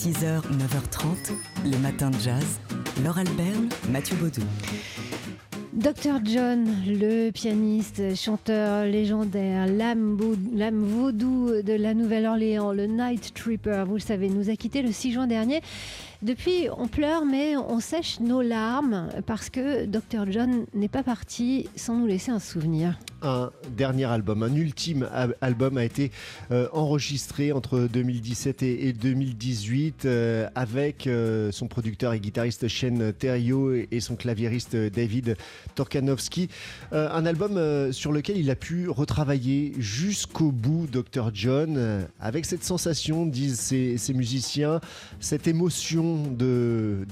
6h, 9h30, les matins de jazz. Laure Alberne, Mathieu Baudou. Dr John, le pianiste, chanteur légendaire, l'âme vaudou de la Nouvelle-Orléans, le Night Tripper, vous le savez, nous a quitté le 6 juin dernier. Depuis, on pleure, mais on sèche nos larmes parce que Dr. John n'est pas parti sans nous laisser un souvenir. Un dernier album, un ultime album a été euh, enregistré entre 2017 et, 2018 euh, avec euh, son producteur et guitariste Shane Theriot et, son claviériste David Torkanowski. un album sur lequel il a pu retravailler jusqu'au bout Dr. John avec cette sensation, disent ces musiciens, cette émotion de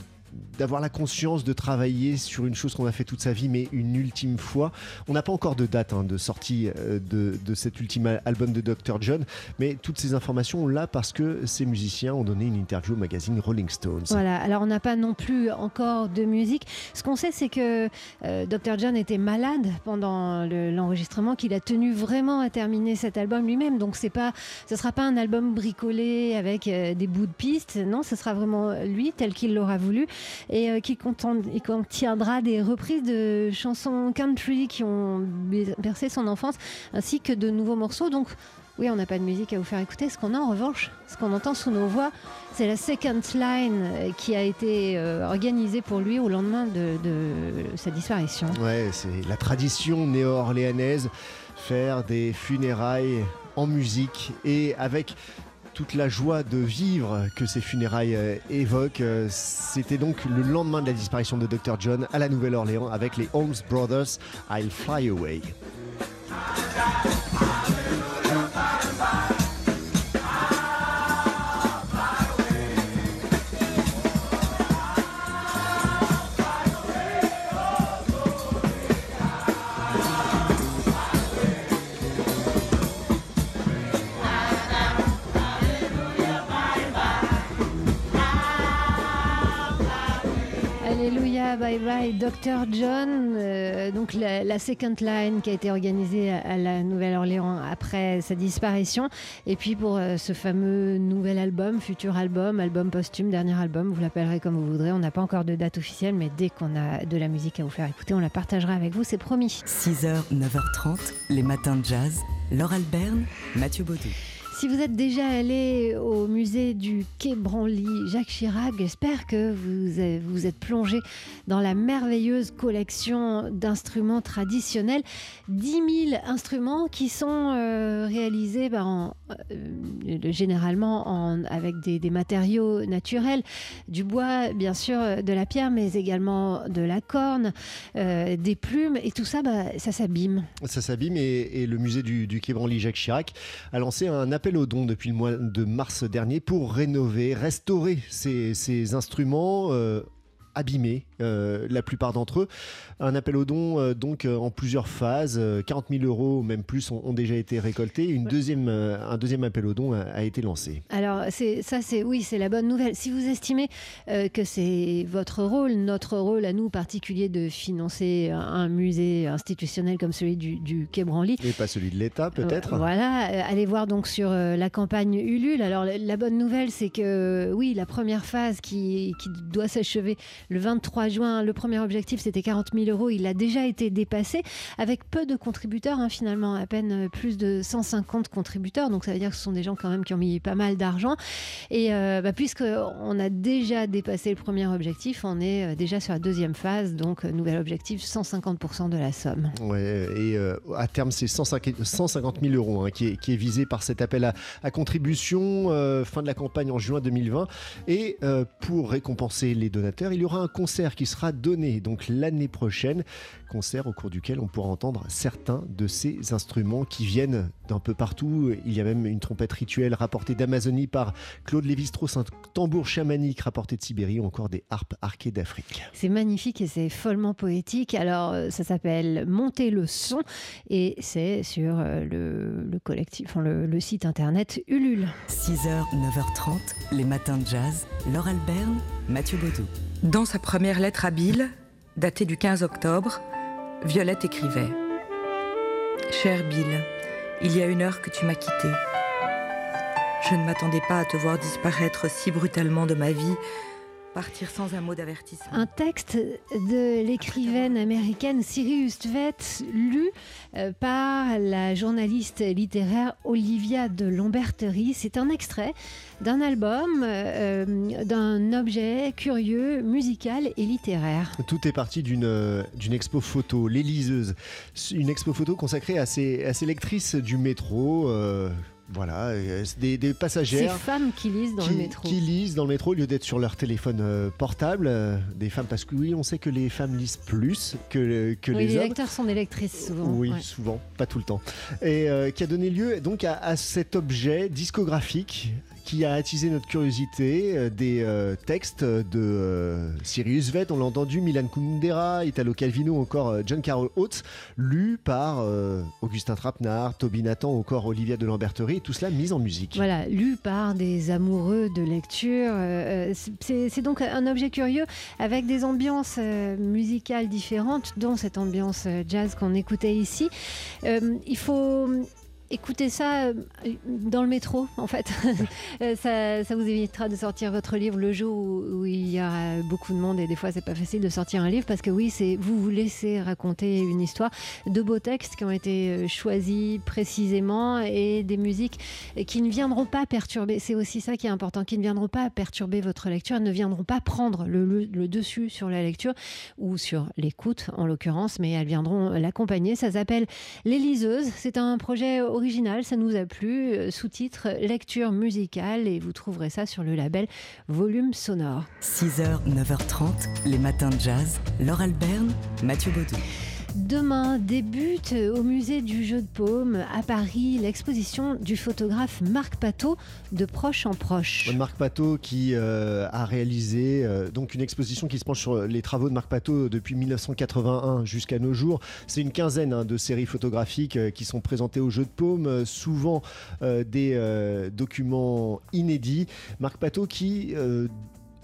d'avoir la conscience de travailler sur une chose qu'on a fait toute sa vie, mais une ultime fois. On n'a pas encore de date hein, de sortie euh, de, de, cet ultime album de Dr. John, mais toutes ces informations, on l'a parce que ces musiciens ont donné une interview au magazine Rolling Stones. Voilà, alors on n'a pas non plus encore de musique. Ce qu'on sait, c'est que euh, Dr. John était malade pendant l'enregistrement, qu'il a tenu vraiment à terminer cet album lui-même. Donc c'est pas, ce sera pas un album bricolé avec euh, des bouts de pistes. Non, ce sera vraiment lui tel qu'il l'aura voulu et euh, qui contiendra des reprises de chansons country qui ont bercé son enfance, ainsi que de nouveaux morceaux. Donc, oui, on n'a pas de musique à vous faire écouter. Ce qu'on a en revanche, ce qu'on entend sous nos voix, c'est la second line euh, qui a été euh, organisée pour lui au lendemain de, sa disparition. Ouais, c'est la tradition néo-orléanaise, faire des funérailles en musique et avec toute la joie de vivre que ces funérailles euh, évoquent. Euh, c'était donc le lendemain de la disparition de Dr. John à la Nouvelle-Orléans avec les Holmes Brothers, I'll Fly Away. Bye bye, Dr. John. Euh, donc la, second line qui a été organisée à, la Nouvelle-Orléans après sa disparition. Et puis pour euh, ce fameux nouvel album, futur album, album posthume, dernier album, vous l'appellerez comme vous voudrez. On n'a pas encore de date officielle, mais dès qu'on a de la musique à vous faire écouter, on la partagera avec vous, c'est promis. 6h, 9h30, les matins de jazz. Laure Alberne, Mathieu Baudou. Si vous êtes déjà allé au musée du Quai Branly, Jacques Chirac, j'espère que vous vous êtes plongé dans la merveilleuse collection d'instruments traditionnels. 10 000 instruments qui sont euh, réalisés ben, euh, généralement en, avec des, matériaux naturels, du bois, bien sûr, de la pierre, mais également de la corne, euh, des plumes, et tout ça, ben, ça s'abîme. Ça s'abîme, et, le musée du, du Quai Branly, Jacques Chirac, a lancé un appel au don depuis le mois de mars dernier pour rénover, restaurer ces, instruments euh, abîmés, euh, la plupart d'entre eux. Un appel au don euh, donc euh, en plusieurs phases, 40 000 euros même plus ont, déjà été récoltés. Une deuxième, un deuxième appel au don a, été lancé. Alors ça, c'est oui, c'est la bonne nouvelle. Si vous estimez que c'est votre rôle, notre rôle à nous particulier de financer un musée institutionnel comme celui du, Quai Branly, et pas celui de l'État peut-être. voilà, allez voir donc sur la campagne Ulule. Alors la, bonne nouvelle, c'est que oui, la première phase qui, qui doit s'achever le 23 juin. Le premier objectif, c'était 40 000 euros. Il a déjà été dépassé avec peu de contributeurs, hein, finalement, à peine euh, plus de 150 contributeurs. Donc ça veut dire que ce sont des gens quand même qui ont mis pas mal d'argent. Et euh, bah, puisqu'on a déjà dépassé le premier objectif, on est euh, déjà sur la deuxième phase. Donc nouvel objectif, 150% de la somme. Ouais, et à terme, c'est 150 000 euros hein, qui, est, visé par cet appel à, contribution. fin de la campagne en juin 2020. Et pour récompenser les donateurs, il y aura un concert qui sera donné donc l'année prochaine, concert au cours duquel on pourra entendre certains de ces instruments qui viennent d'un peu partout. Il y a même une trompette rituelle rapportée d'Amazonie par Claude Lévi-Strauss, un tambour chamanique rapporté de Sibérie ou encore des harpes arquées d'Afrique. C'est magnifique et c'est follement poétique. Alors euh, ça s'appelle Monter le son et c'est sur euh, le, collectif, enfin, le, le site internet Ulule. 6h, 9h30, les matins de jazz. Laure Alberne, Mathieu Baudou. Dans sa première lettre à Bill, datée du 15 octobre, Violette écrivait Cher Bill, il y a une heure que tu m'as quitté. Je ne m'attendais pas à te voir disparaître si brutalement de ma vie partir sans un mot d'avertissement. Un texte de l'écrivaine américaine Sirius Tvet, lu euh, par la journaliste littéraire Olivia de Lamberterie. C'est un extrait d'un album, euh, d'un objet curieux, musical et littéraire. Tout est parti d'une euh, d'une expo photo, l'Éliseuse. Une expo photo consacrée à ces, à ces lectrices du métro. Voilà, euh, des, des passagères. Ces femmes qui lisent dans le métro. Qui lisent dans le métro au lieu d'être sur leur téléphone euh, portable. Euh, des femmes, parce que oui, on sait que les femmes lisent plus que, que les, hommes. Les lecteurs sont des lectrices souvent. Oui, souvent, pas tout le temps. Et qui a donné lieu donc à, à cet objet discographique qui a attisé notre curiosité, euh, des euh, textes de euh, Sirius Vett, on l'a entendu, Milan Kundera, Italo Calvino, encore John Carroll Oates, lus par Augustin Trapenard, Toby Nathan, encore Olivia de Lamberterie, tout cela mis en musique. Voilà, lu par des amoureux de lecture. C'est donc un objet curieux avec des ambiances musicales différentes, dont cette ambiance jazz qu'on écoutait ici. il faut écoutez ça euh, dans le métro, en fait. Euh, ça, vous évitera de sortir votre livre le jour où, il y a beaucoup de monde et des fois c'est pas facile de sortir un livre parce que oui, vous vous laissez raconter une histoire, de beaux textes qui ont été euh, choisis précisément et des musiques qui ne viendront pas perturber. C'est aussi ça qui est important, qui ne viendront pas perturber votre lecture, ne viendront pas prendre le, dessus sur la lecture ou sur l'écoute en l'occurrence, mais elles viendront l'accompagner. Ça s'appelle Les Liseuses. C'est un projet original, ça nous a plu. Euh, sous-titre lecture musicale et vous trouverez ça sur le label Volume Sonore. 6h, 9h30, les matins de jazz. Laure Alberne, Mathieu Baudou. Demain débute au musée du jeu de paume à Paris l'exposition du photographe Marc Pateau de proche en proche. Marc Pateau qui euh, a réalisé euh, donc une exposition qui se penche sur les travaux de Marc Pateau depuis 1981 jusqu'à nos jours. C'est une quinzaine hein, de séries photographiques euh, qui sont présentées au jeu de paume, souvent des documents inédits. Marc Pateau qui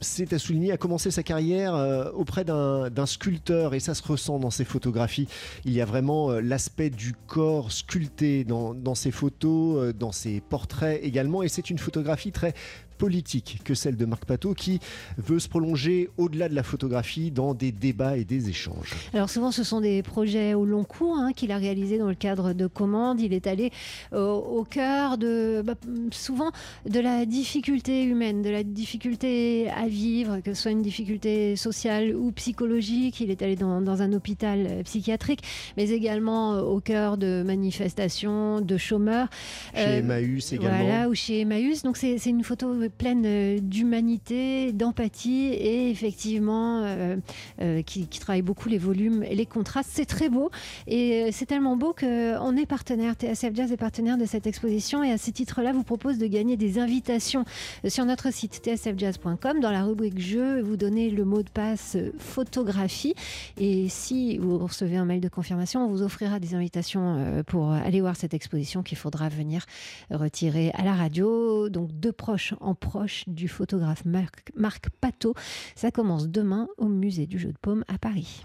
c'est à souligner, a commencé sa carrière euh, auprès d'un sculpteur et ça se ressent dans ses photographies. Il y a vraiment euh, l'aspect du corps sculpté dans, ses photos, euh, dans ses portraits également et c'est une photographie très politique que celle de Marc Pateau qui veut se prolonger au-delà de la photographie dans des débats et des échanges. Alors souvent ce sont des projets au long cours hein, qu'il a réalisés dans le cadre de commandes. Il est allé euh, au cœur de bah, souvent de la difficulté humaine, de la difficulté à vivre, que ce soit une difficulté sociale ou psychologique. Il est allé dans, un hôpital euh, psychiatrique, mais également euh, au cœur de manifestations, de chômeurs. Chez Emmaüs également. Voilà, ou chez Emmaüs. Donc c'est une photo pleine euh, d'humanité, d'empathie et effectivement euh, euh, qui, travaille beaucoup les volumes et les contrastes. C'est très beau et c'est tellement beau qu'on est partenaire, TSF Jazz est partenaire de cette exposition et à ce titre-là vous propose de gagner des invitations sur notre site tsfjazz.com dans la rubrique jeu, vous donnez le mot de passe photographie et si vous recevez un mail de confirmation, on vous offrira des invitations pour aller voir cette exposition qu'il faudra venir retirer à la radio. Donc deux proches en proche du photographe Marc, Marc Pateau. Ça commence demain au musée du jeu de paume à Paris.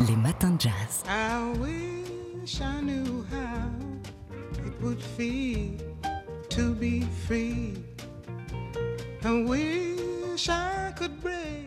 Les matins de jazz. I wish I knew how it would feel to be free. I wish I could break